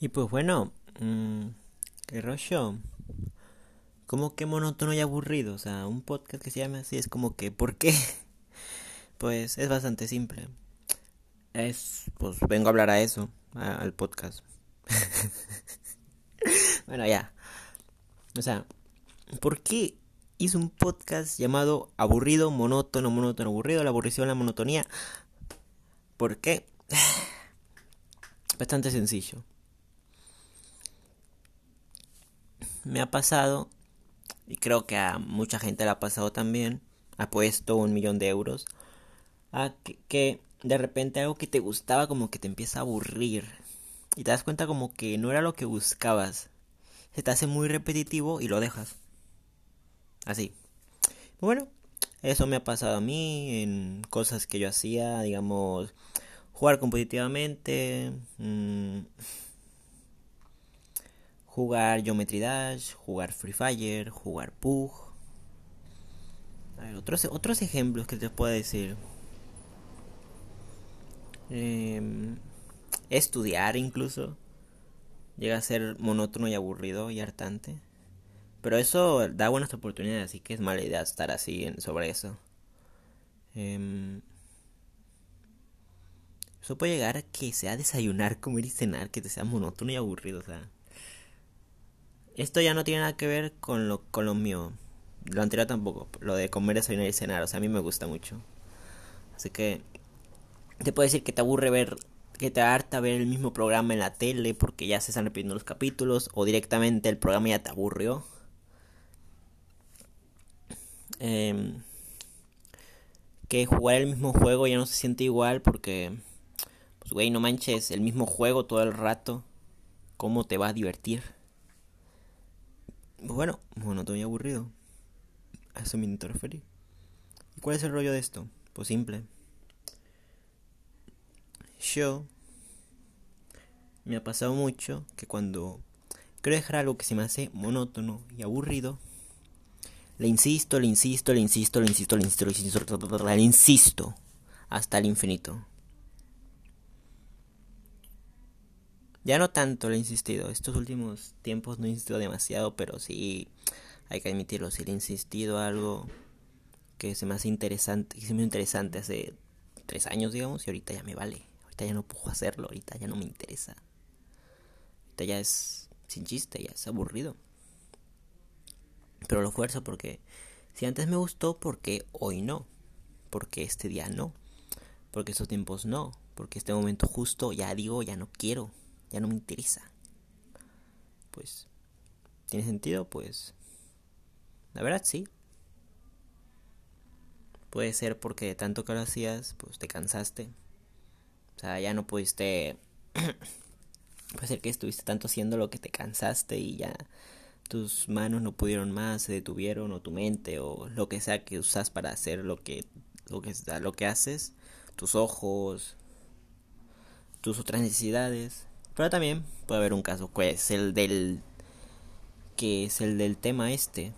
Y pues bueno, mmm, qué rollo. Como que monótono y aburrido. O sea, un podcast que se llame así es como que, ¿por qué? Pues es bastante simple. Es, pues vengo a hablar a eso, al podcast. bueno, ya. O sea, ¿por qué hice un podcast llamado Aburrido, Monótono, Monótono, Aburrido, la aburrición, la monotonía? ¿Por qué? Bastante sencillo. Me ha pasado, y creo que a mucha gente le ha pasado también, ha puesto un millón de euros, a que, de repente algo que te gustaba como que te empieza a aburrir. Y te das cuenta como que no era lo que buscabas. Se te hace muy repetitivo y lo dejas. Así. Bueno, eso me ha pasado a mí en cosas que yo hacía, digamos, jugar competitivamente, mmm, jugar Geometry Dash, jugar Free Fire, jugar Pug. A ver, otros, otros ejemplos que te puedo decir. Em, estudiar incluso. Llega a ser monótono y aburrido y hartante. Pero eso da buenas oportunidades, así que es mala idea estar así en, sobre eso. Eh, eso puede llegar a que sea desayunar, comer y cenar, que te sea monótono y aburrido, o sea. Esto ya no tiene nada que ver con lo, con lo mío. Lo anterior tampoco. Lo de comer, desayunar y cenar. O sea, a mí me gusta mucho. Así que te puedo decir que te aburre ver, que te harta ver el mismo programa en la tele porque ya se están repitiendo los capítulos o directamente el programa ya te aburrió. Em, que jugar el mismo juego ya no se siente igual porque, pues, güey, no manches, el mismo juego todo el rato. ¿Cómo te va a divertir? Bueno, monótono y aburrido. A eso me referir. ¿Y cuál es el rollo de esto? Pues simple. Yo me ha pasado mucho que cuando quiero dejar algo que se me hace monótono y aburrido, le insisto, le insisto, le insisto, le insisto, le insisto, le insisto, le insisto hasta el infinito. Ya no tanto le he insistido. Estos últimos tiempos no he insistido demasiado, pero sí hay que admitirlo. Sí le he insistido algo que se me hace interesante, que se me hace interesante hace tres años, digamos, y ahorita ya me vale. Ahorita ya no puedo hacerlo, ahorita ya no me interesa. Ahorita ya es sin chiste, ya es aburrido. Pero lo fuerzo porque si antes me gustó, porque hoy no? Porque este día no? Porque estos tiempos no? Porque este momento justo ya digo, ya no quiero ya no me interesa. Pues, ¿tiene sentido? Pues, la verdad sí. Puede ser porque de tanto que lo hacías, pues te cansaste. O sea, ya no pudiste... Puede ser que estuviste tanto haciendo lo que te cansaste y ya tus manos no pudieron más, se detuvieron, o tu mente, o lo que sea que usas para hacer lo que, lo que, lo que haces, tus ojos, tus otras necesidades, pero también puede haber un caso que es el del que es el del tema este,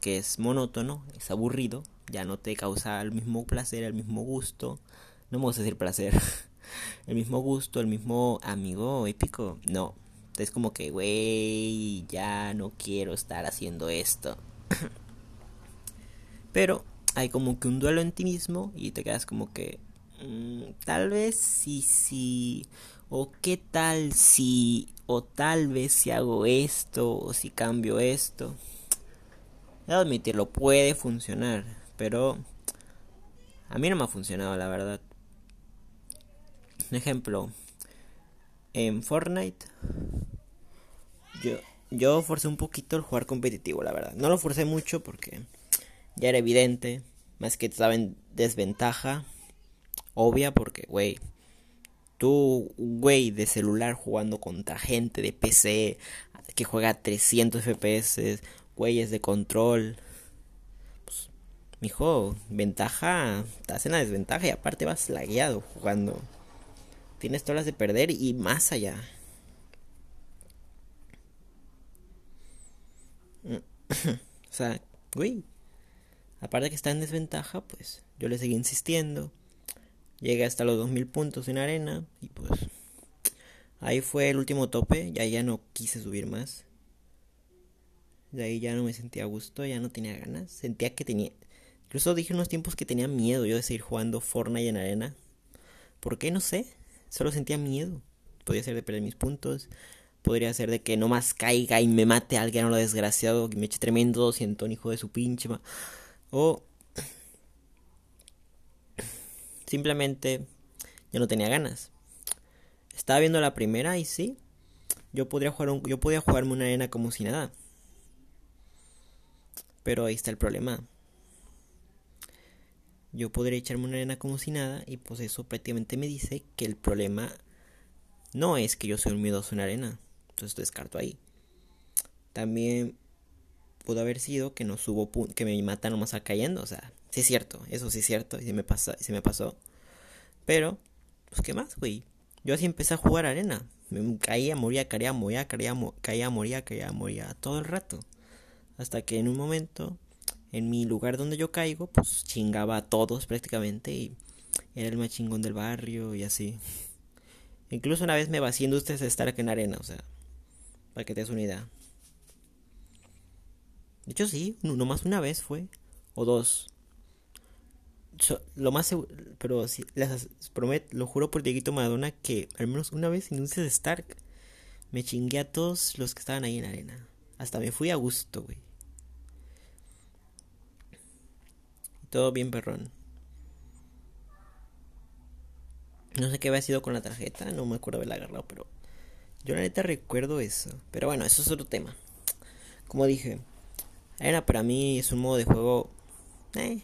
que es monótono, es aburrido, ya no te causa el mismo placer, el mismo gusto, no me gusta decir placer, el mismo gusto, el mismo amigo épico, no, es como que, güey, ya no quiero estar haciendo esto. Pero hay como que un duelo en ti mismo y te quedas como que, mm, tal vez sí, sí, o qué tal si o tal vez si hago esto o si cambio esto. Debo admitirlo, puede funcionar, pero a mí no me ha funcionado, la verdad. Un ejemplo, en Fortnite yo yo forcé un poquito el jugar competitivo, la verdad. No lo forcé mucho porque ya era evidente, más que estaba en desventaja obvia porque, güey, Tú, güey, de celular jugando contra gente de PC que juega a 300 FPS, güeyes de control. Pues, mijo, ventaja, estás en la desventaja y aparte vas lagueado jugando. Tienes todas las de perder y más allá. o sea, güey. Aparte que está en desventaja, pues yo le seguí insistiendo. Llegué hasta los 2000 puntos en arena y pues Ahí fue el último tope, ya ya no quise subir más. De ahí ya no me sentía a gusto, ya no tenía ganas. Sentía que tenía... Incluso dije unos tiempos que tenía miedo yo de seguir jugando Fortnite en arena. ¿Por qué? No sé. Solo sentía miedo. Podría ser de perder mis puntos. Podría ser de que no más caiga y me mate a alguien a lo desgraciado. Que me eche tremendo un hijo de su pinche. O... Simplemente ya no tenía ganas. Estaba viendo la primera y sí. Yo podría jugar un, yo podía jugarme una arena como si nada. Pero ahí está el problema. Yo podría echarme una arena como si nada y pues eso prácticamente me dice que el problema no es que yo soy un miedoso en arena. Entonces descarto ahí. También pudo haber sido que no subo que me mata nomás a cayendo, o sea, sí es cierto, eso sí es cierto, y se me pasa, se me pasó. Pero pues qué más, güey. Yo así empecé a jugar arena. Me caía, moría, caía, moría, caía, caía, moría, caía, moría todo el rato. Hasta que en un momento, en mi lugar donde yo caigo, pues chingaba a todos prácticamente y era el más chingón del barrio y así. Incluso una vez me va haciendo ustedes estar aquí en arena, o sea, para que te des una idea. De hecho sí, no más una vez fue, o dos. Lo más seguro, pero lo juro por Dieguito Madonna que al menos una vez en un Stark me chingué a todos los que estaban ahí en arena. Hasta me fui a gusto, güey. Todo bien perrón. No sé qué había sido con la tarjeta, no me acuerdo haberla agarrado, pero yo la neta recuerdo eso. Pero bueno, eso es otro tema. Como dije, era para mí es un modo de juego. Eh,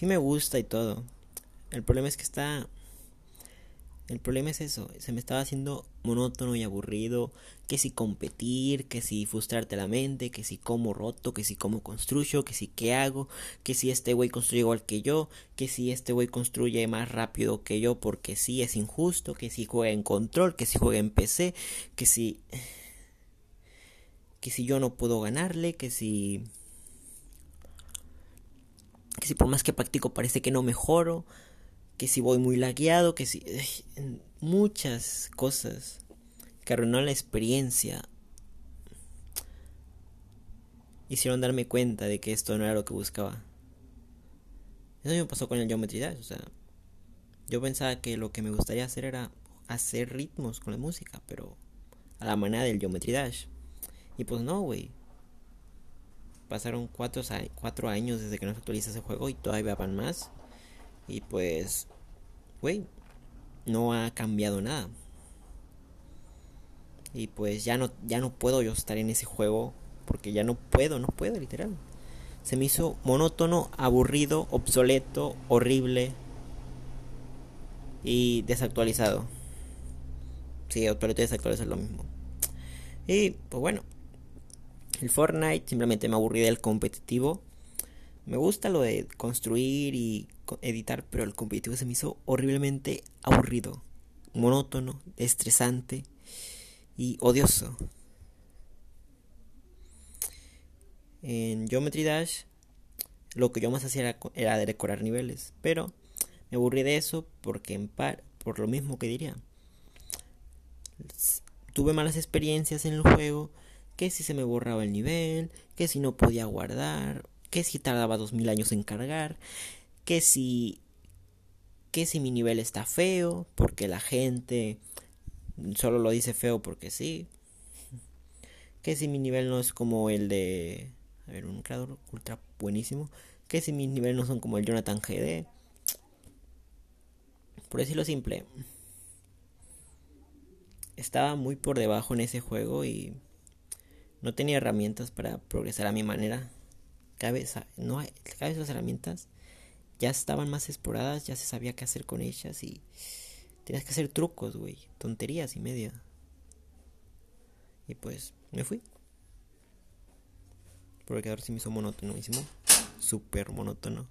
sí me gusta y todo. El problema es que está el problema es eso, se me estaba haciendo monótono y aburrido, que si competir, que si frustrarte la mente, que si como roto, que si como construyo, que si qué hago, que si este güey construye igual que yo, que si este güey construye más rápido que yo porque sí es injusto, que si juega en control, que si juega en PC, que si que si yo no puedo ganarle, que si que si por más que practico parece que no mejoro, que si voy muy lagueado, que si... Muchas cosas que arruinó la experiencia hicieron darme cuenta de que esto no era lo que buscaba. Eso me pasó con el Geometry Dash, o sea, yo pensaba que lo que me gustaría hacer era hacer ritmos con la música, pero a la manera del Geometry Dash. Y pues no, güey. Pasaron cuatro, cuatro años desde que no se actualiza ese juego y todavía van más. Y pues, güey, no ha cambiado nada. Y pues ya no, ya no puedo yo estar en ese juego porque ya no puedo, no puedo, literal. Se me hizo monótono, aburrido, obsoleto, horrible y desactualizado. Sí, obsoleto y desactualizado es lo mismo. Y pues bueno, el Fortnite simplemente me aburrí del competitivo. Me gusta lo de construir y editar, pero el competitivo se me hizo horriblemente aburrido, monótono, estresante y odioso. En Geometry Dash lo que yo más hacía era, decorar niveles, pero me aburrí de eso porque en par, por lo mismo que diría. Tuve malas experiencias en el juego, que si se me borraba el nivel, que si no podía guardar, que si tardaba dos mil años en cargar, que si que si mi nivel está feo, porque la gente solo lo dice feo porque sí. Que si mi nivel no es como el de a ver, un creador ultra buenísimo, que si mis niveles no son como el Jonathan GD. Por decirlo simple, estaba muy por debajo en ese juego y no tenía herramientas para progresar a mi manera. Vez, no hay, herramientas ya estaban más exploradas, ya se sabía qué hacer con ellas y tenías que hacer trucos, güey, tonterías y media. Y pues me fui. Porque ahora sí me hizo monótono, me hicimos súper monótono.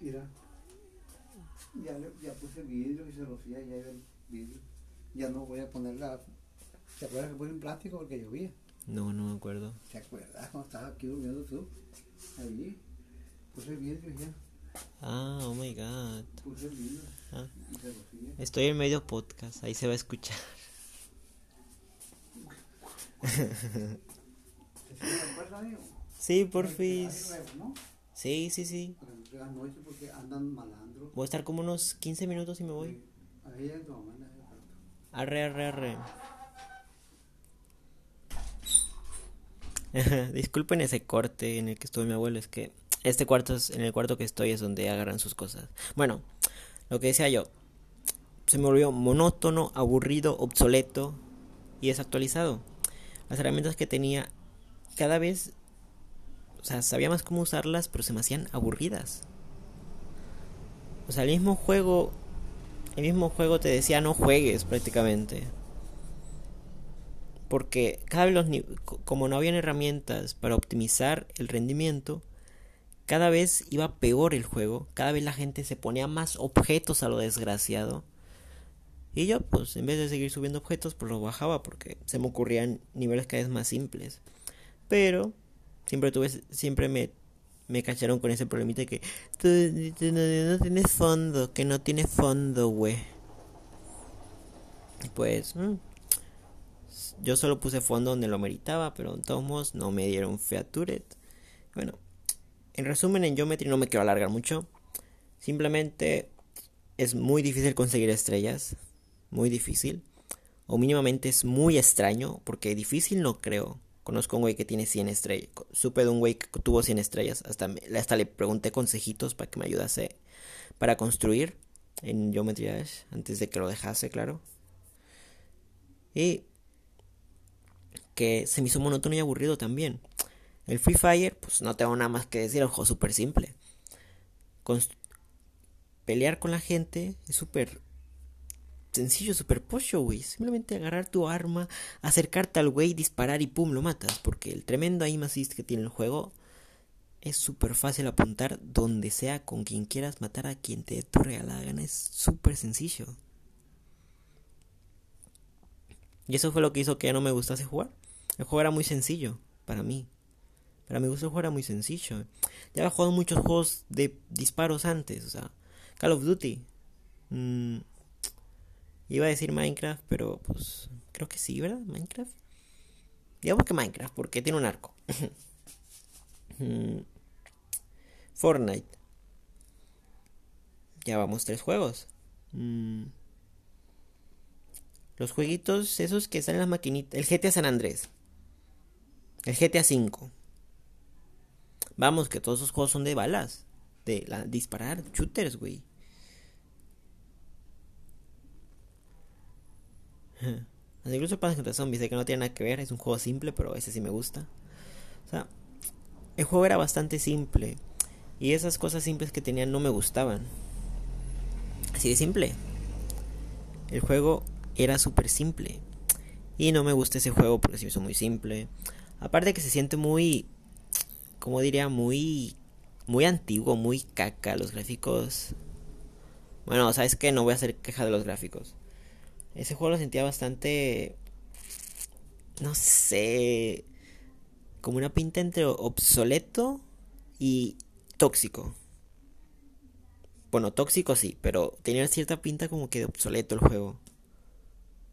Mira, ya, ya puse vidrio y se ya el vidrio. Ya no voy a poner la. ¿Te acuerdas que puse en plástico porque llovía? No, no me acuerdo. ¿Te acuerdas cuando estabas aquí durmiendo tú? Allí. Puse vidrio ya. Ah, oh my god. Puse el vidrio Ah, estoy en medio podcast, ahí se va a escuchar. Sí, porfis. Sí, sí, sí. Voy a estar como unos 15 minutos y me voy. Ahí es tu mamá en ese cuarto. Arre, arre, arre. Disculpen ese corte en el que estuvo mi abuelo, es que este cuarto es, en el cuarto que estoy es donde agarran sus cosas. Bueno, lo que decía yo, se me volvió monótono, aburrido, obsoleto y desactualizado. Las herramientas que tenía cada vez, o sea, sabía más cómo usarlas, pero se me hacían aburridas. O sea, el mismo juego, el mismo juego te decía no juegues prácticamente. Porque cada vez los como no habían herramientas para optimizar el rendimiento, cada vez iba peor el juego, cada vez la gente se ponía más objetos a lo desgraciado. Y yo, pues, en vez de seguir subiendo objetos, pues los bajaba porque se me ocurrían niveles cada vez más simples. Pero siempre tuve, siempre me, me cacharon con ese problemita que tú, no, tienes fondo, que no tiene fondo, güey. Pues, mm, yo solo puse fondo donde lo meritaba, pero de todos modos no me dieron featuret. Bueno, en resumen, en Geometry no me quiero alargar mucho. Simplemente es muy difícil conseguir estrellas. Muy difícil. O mínimamente es muy extraño. Porque difícil no creo. Conozco un güey que tiene 100 estrellas. Supe de un güey que tuvo 100 estrellas. Hasta, hasta le pregunté consejitos para que me ayudase para construir en Geometry Dash. Antes de que lo dejase, claro. Y que se me hizo monótono y aburrido también. El Free Fire, pues no tengo nada más que decir, el juego es súper simple. Pelear con la gente es súper sencillo, súper pocho, güey. Simplemente agarrar tu arma, acercarte al güey, disparar y pum, lo matas. Porque el tremendo aim assist que tiene el juego es súper fácil apuntar donde sea, con quien quieras matar a quien te dé tu regalada gana. Es súper sencillo. Y eso fue lo que hizo que ya no me gustase jugar. El juego era muy sencillo para mí. Para mi gusto el juego era muy sencillo. Ya había jugado muchos juegos de disparos antes. O sea, Call of Duty. Mm, iba a decir Minecraft, pero pues creo que sí, ¿verdad? Minecraft. Digamos que Minecraft, porque tiene un arco. Mm, Fortnite. Ya vamos tres juegos. Mm, los jueguitos esos que salen en las maquinitas. El GTA San Andrés. El GTA V. Vamos, que todos esos juegos son de balas. De disparar, shooters, güey. Incluso Plants contra Zombies, que no tiene nada que ver, es un juego simple, pero ese sí me gusta. O sea, el juego era bastante simple. Y esas cosas simples que tenían no me gustaban. Así de simple. El juego era súper simple. Y no me gusta ese juego porque se hizo muy simple. Aparte que se siente muy, como diría, muy, muy antiguo, muy caca. Los gráficos. Bueno, sabes que no voy a hacer queja de los gráficos. Ese juego lo sentía bastante, no sé, como una pinta entre obsoleto y tóxico. Bueno, tóxico sí, pero tenía cierta pinta como que de obsoleto el juego.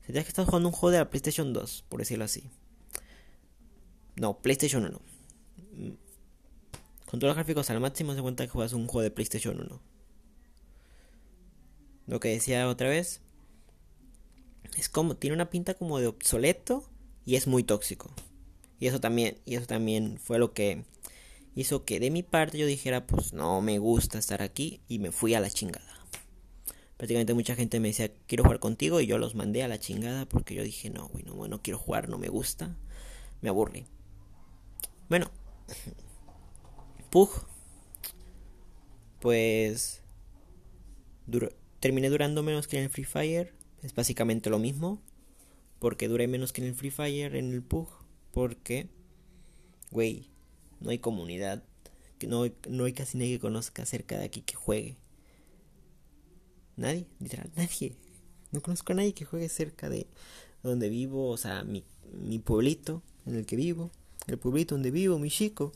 Sentía que estás jugando un juego de la PlayStation 2, por decirlo así. No, PlayStation 1. Mm. Con todos los gráficos al máximo se cuenta que juegas un juego de PlayStation 1. Lo que decía otra vez. Es como, tiene una pinta como de obsoleto y es muy tóxico. Y eso también, y eso también fue lo que hizo que de mi parte yo dijera, pues no me gusta estar aquí y me fui a la chingada. Prácticamente mucha gente me decía, quiero jugar contigo y yo los mandé a la chingada porque yo dije, no, güey, no, quiero jugar, no me gusta, me aburre. Bueno, Pug, pues duró, terminé durando menos que en el Free Fire, es básicamente lo mismo, porque duré menos que en el Free Fire, en el Pug, porque, güey, no hay comunidad, no, no hay casi nadie que conozca acerca de aquí que juegue. Nadie, literal, nadie. No conozco a nadie que juegue cerca de donde vivo, o sea, mi, mi pueblito en el que vivo, el pueblito donde vivo, mi chico.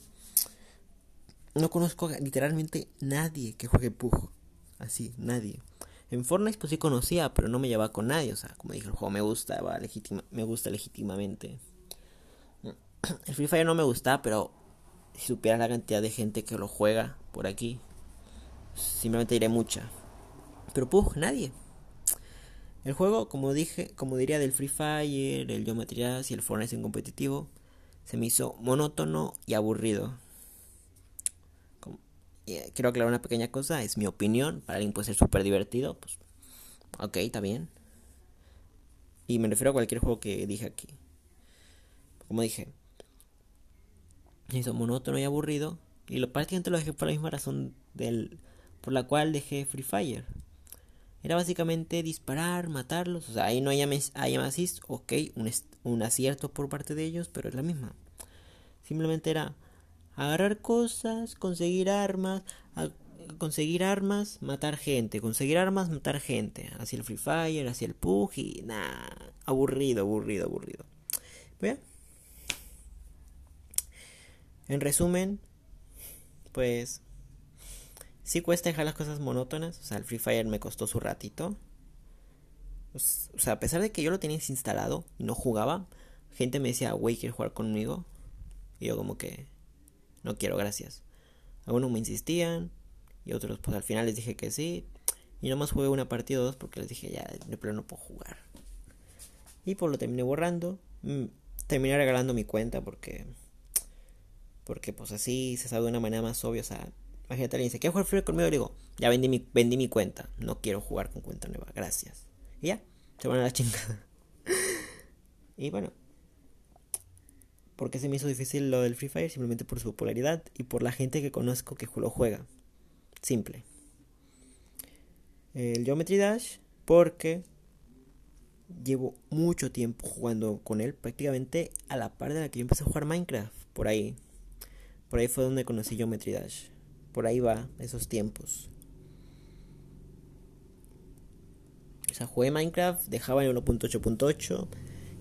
no conozco literalmente nadie que juegue Pug. Así, nadie. En Fortnite pues sí conocía, pero no me llevaba con nadie. O sea, como dije, el juego me gusta, va me gusta legítimamente. El Free Fire no me gusta, pero si supiera la cantidad de gente que lo juega por aquí, simplemente diré mucha. Pero Pug, nadie. El juego, como dije, como diría del Free Fire, el Geometry y el Fortnite en competitivo, se me hizo monótono y aburrido. Eh, quiero aclarar una pequeña cosa, es mi opinión, para alguien puede ser súper divertido, pues ok, está bien. Y me refiero a cualquier juego que dije aquí. Como dije, hizo monótono y aburrido. Y lo prácticamente lo dejé por la misma razón del, por la cual dejé Free Fire. Era básicamente disparar, matarlos. O sea, ahí no hay, hay assist, ok, un, un acierto por parte de ellos, pero es la misma. Simplemente era agarrar cosas, conseguir armas, conseguir armas, matar gente, conseguir armas, matar gente. Hacia el Free Fire, hacia el PUG nada, aburrido, aburrido, aburrido. ¿Ve? En resumen, pues sí cuesta dejar las cosas monótonas. O sea, el Free Fire me costó su ratito. Pues, o sea, a pesar de que yo lo tenía instalado y no jugaba, gente me decía, güey, ¿quieres jugar conmigo? Y yo como que, no quiero, gracias. Algunos me insistían y otros pues al final les dije que sí. Y nomás jugué una partida o dos porque les dije ya, de plano no puedo jugar. Y pues lo terminé borrando. Mm, terminé regalando mi cuenta porque... Porque pues así se sabe de una manera más obvia. O sea, imagínate alguien dice, ¿quieres jugar Free conmigo? Y digo, ya vendí mi, vendí mi cuenta. No quiero jugar con cuenta nueva, gracias. Y ya, se van a la chingada. y bueno, ¿Por qué se me hizo difícil lo del Free Fire? Simplemente por su popularidad y por la gente que conozco que lo juega. Simple. El Geometry Dash porque llevo mucho tiempo jugando con él, prácticamente a la par de la que yo empecé a jugar Minecraft, por ahí. Por ahí fue donde conocí Geometry Dash. Por ahí va, esos tiempos. O sea, jugué Minecraft, dejaba en 1.8.8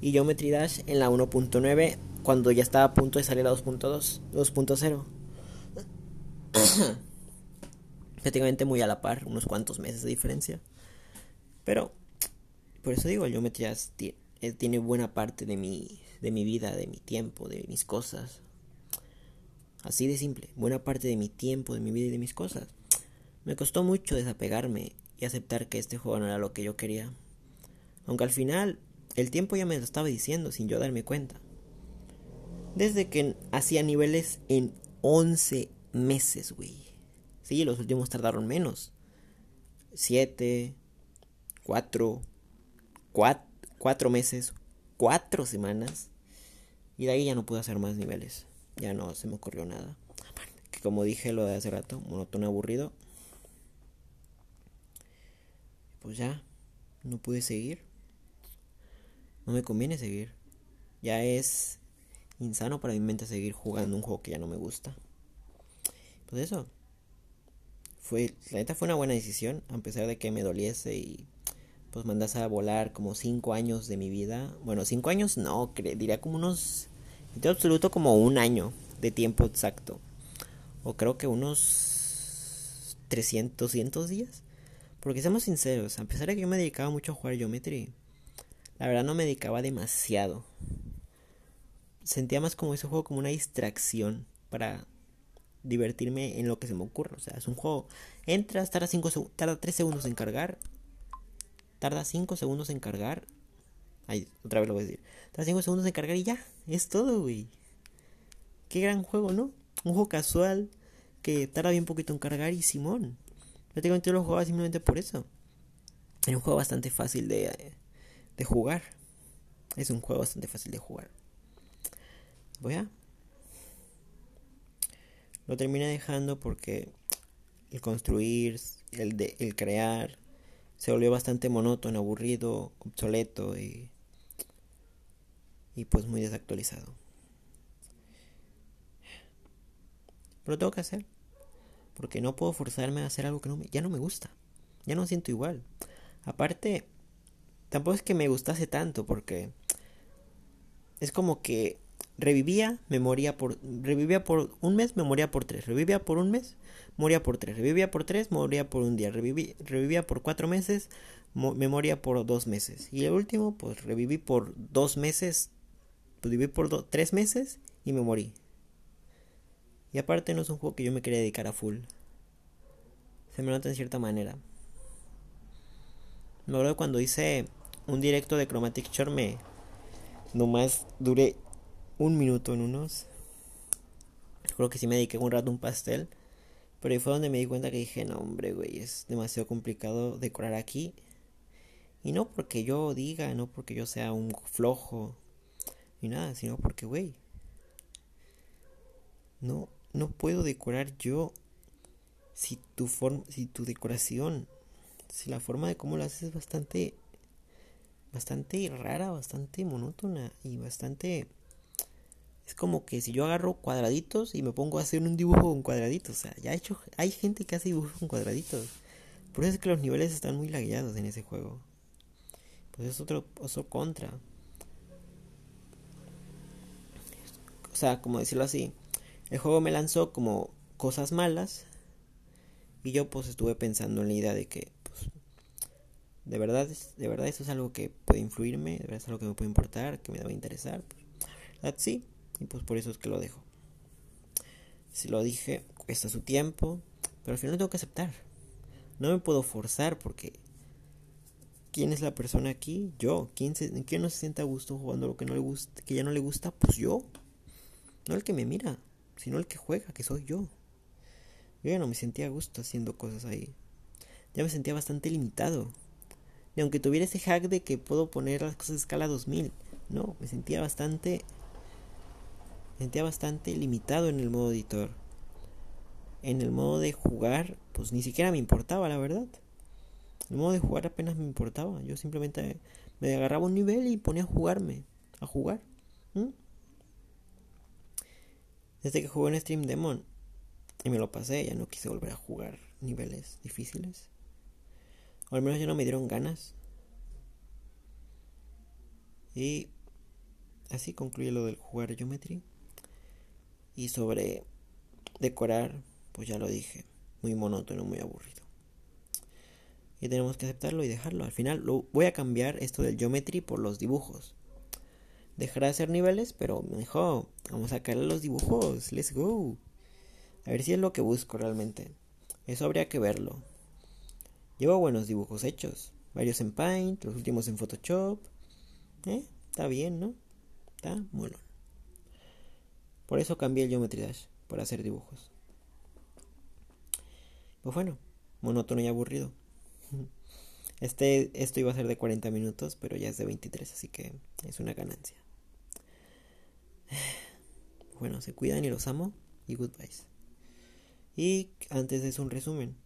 y Geometry Dash en la 1.9 cuando ya estaba a punto de salir a 2.2, 2.0. Prácticamente muy a la par, unos cuantos meses de diferencia. Pero, por eso digo, el Geometry eh, tiene buena parte de mi, de mi vida, de mi tiempo, de mis cosas. Así de simple, buena parte de mi tiempo, de mi vida y de mis cosas. Me costó mucho desapegarme y aceptar que este juego no era lo que yo quería. Aunque al final el tiempo ya me lo estaba diciendo sin yo darme cuenta desde que hacía niveles en 11 meses, güey. Sí, los últimos tardaron menos. 7, 4, 4 meses, 4 semanas. Y de ahí ya no pude hacer más niveles. Ya no se me ocurrió nada. Que como dije lo de hace rato, monótono aburrido. Pues ya, no pude seguir. No me conviene seguir. Ya es insano para mi mente seguir jugando un juego que ya no me gusta. Pues eso. Fue, la neta fue una buena decisión, a pesar de que me doliese y pues mandase a volar como 5 años de mi vida. Bueno, 5 años no, diría como unos, en absoluto como un año de tiempo exacto. O creo que unos 300, 200 días. Porque seamos sinceros, a pesar de que yo me dedicaba mucho a jugar Geometry, la verdad no me dedicaba demasiado sentía más como ese juego como una distracción para divertirme en lo que se me ocurra. O sea, es un juego. Entras, tarda, cinco, tarda 3 segundos en cargar. Tarda 5 segundos en cargar. Ay, otra vez lo voy a decir. Tarda 5 segundos en cargar y ya. Es todo, güey. Qué gran juego, ¿no? Un juego casual que tarda bien poquito en cargar y Simón. Prácticamente yo lo jugaba simplemente por eso. Es un juego bastante fácil de, de jugar. Es un juego bastante fácil de jugar. Voy a. Lo terminé dejando porque el construir, el, de, el crear, se volvió bastante monótono, aburrido, obsoleto y, y pues muy desactualizado. Pero tengo que hacer. Porque no puedo forzarme a hacer algo que no ya no me gusta. Ya no siento igual. Aparte, tampoco es que me gustase tanto porque es como que revivía, me moría por, revivía por un mes, me moría por tres, revivía por un mes, moría por tres, revivía por tres, moría por un día, revivía por cuatro meses, me moría por dos meses. Y el último, pues reviví por dos meses, pues viví por tres meses y me morí. Y aparte no es un juego que yo me quería dedicar a full. Se me nota en cierta manera. Me acuerdo cuando hice un directo de Chromatic Shore me nomás duré un minuto en unos. Creo que sí me dediqué un rato a un pastel. Pero ahí fue donde me di cuenta que dije, no hombre, güey, es demasiado complicado decorar aquí. Y no porque yo diga, no porque yo sea un flojo, ni nada, sino porque, güey, no, no puedo decorar yo si tu forma, si tu decoración, si la forma de cómo lo haces es bastante, bastante rara, bastante monótona y bastante es como que si yo agarro cuadraditos y me pongo a hacer un dibujo con cuadraditos, o sea, ya he hecho, hay gente que hace dibujos con cuadraditos. Por eso es que los niveles están muy lagueados en ese juego. Pues es otro, otro contra. O sea, como decirlo así, el juego me lanzó como cosas malas y yo pues estuve pensando en la idea de que pues, de verdad, de verdad eso es algo que puede influirme, de verdad es algo que me puede importar, que me debe interesar. Pues, sí, y pues por eso es que lo dejo. Si lo dije, cuesta su tiempo, pero al final tengo que aceptar. No me puedo forzar porque ¿quién es la persona aquí? Yo. ¿Quién, ¿Quién no se siente a gusto jugando lo que no le gusta, que ya no le gusta? Pues yo. No el que me mira, sino el que juega, que soy yo. Yo ya no me sentía a gusto haciendo cosas ahí. Ya me sentía bastante limitado. Y aunque tuviera ese hack de que puedo poner las cosas a escala 2000, no, me sentía bastante sentía bastante limitado en el modo editor. En el modo de jugar, pues ni siquiera me importaba, la verdad. El modo de jugar apenas me importaba. Yo simplemente me agarraba un nivel y ponía a jugarme, a jugar. Desde que jugué en Stream Demon y me lo pasé, ya no quise volver a jugar niveles difíciles. O al menos ya no me dieron ganas. Y así concluye lo del jugar Geometry. Y sobre decorar, pues ya lo dije, muy monótono, muy aburrido. Y tenemos que aceptarlo y dejarlo. Al final lo, voy a cambiar esto del geometry por los dibujos. Dejará de hacer niveles, pero mejor vamos a caer los dibujos. Let's go. A ver si es lo que busco realmente. Eso habría que verlo. Llevo buenos dibujos hechos. Varios en Paint, los últimos en Photoshop. ¿Eh? Está bien, ¿no? Está bueno. Por eso cambié el Geometry Dash, para hacer dibujos. Pues bueno, monótono y aburrido. Este, esto iba a ser de 40 minutos, pero ya es de 23, así que es una ganancia. Bueno, se cuidan y los amo y goodbyes. Y antes eso un resumen.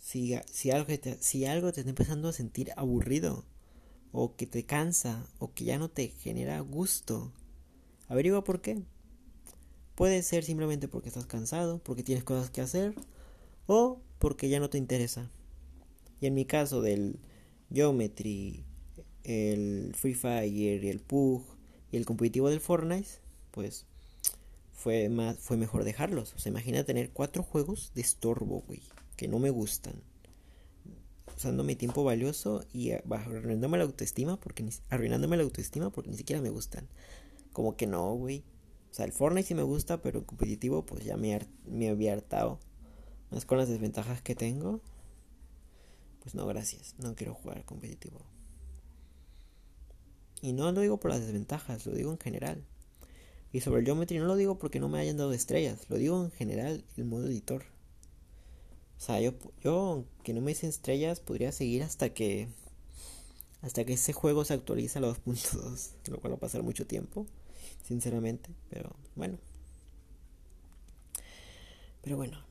Si, si, algo si algo te está empezando a sentir aburrido, o que te cansa o que ya no te genera gusto. Averigua por qué. Puede ser simplemente porque estás cansado, porque tienes cosas que hacer o porque ya no te interesa. Y en mi caso del Geometry, el Free Fire, el PUG y el competitivo del Fortnite, pues fue, más, fue mejor dejarlos. O sea, imagina tener cuatro juegos de estorbo, güey, que no me gustan usando mi tiempo valioso y arruinándome la autoestima porque ni, arruinándome la autoestima porque ni siquiera me gustan. Como que no, güey. O sea, el Fortnite sí me gusta, pero el competitivo pues ya me, me había hartado. Más con las desventajas que tengo. Pues no, gracias. No quiero jugar competitivo. Y no lo digo por las desventajas, lo digo en general. Y sobre el Geometry no lo digo porque no me hayan dado estrellas, lo digo en general el modo editor. O sea, yo, yo que no me dicen estrellas, podría seguir hasta que hasta que ese juego se actualiza a la 2.2, lo cual va a pasar mucho tiempo, sinceramente, pero bueno. Pero bueno.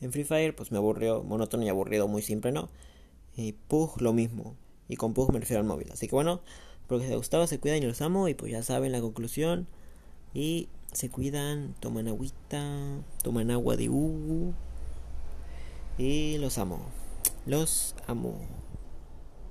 En Free Fire pues me aburrió, monótono y aburrido, muy simple, ¿no? Y Pug lo mismo. Y con Pug me refiero al móvil. Así que bueno, espero que les se cuidan y los amo. Y pues ya saben la conclusión. Y se cuidan, toman agüita, toman agua de Hugo. Y los amo. Los amo.